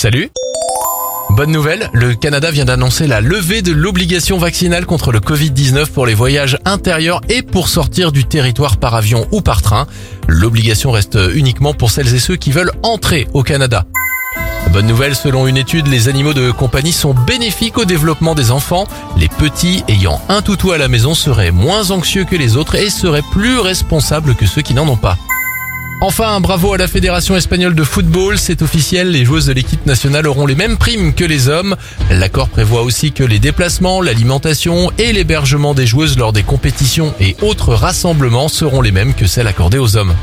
Salut Bonne nouvelle, le Canada vient d'annoncer la levée de l'obligation vaccinale contre le Covid-19 pour les voyages intérieurs et pour sortir du territoire par avion ou par train. L'obligation reste uniquement pour celles et ceux qui veulent entrer au Canada. Bonne nouvelle, selon une étude, les animaux de compagnie sont bénéfiques au développement des enfants. Les petits ayant un toutou à la maison seraient moins anxieux que les autres et seraient plus responsables que ceux qui n'en ont pas. Enfin, bravo à la Fédération espagnole de football, c'est officiel, les joueuses de l'équipe nationale auront les mêmes primes que les hommes. L'accord prévoit aussi que les déplacements, l'alimentation et l'hébergement des joueuses lors des compétitions et autres rassemblements seront les mêmes que celles accordées aux hommes.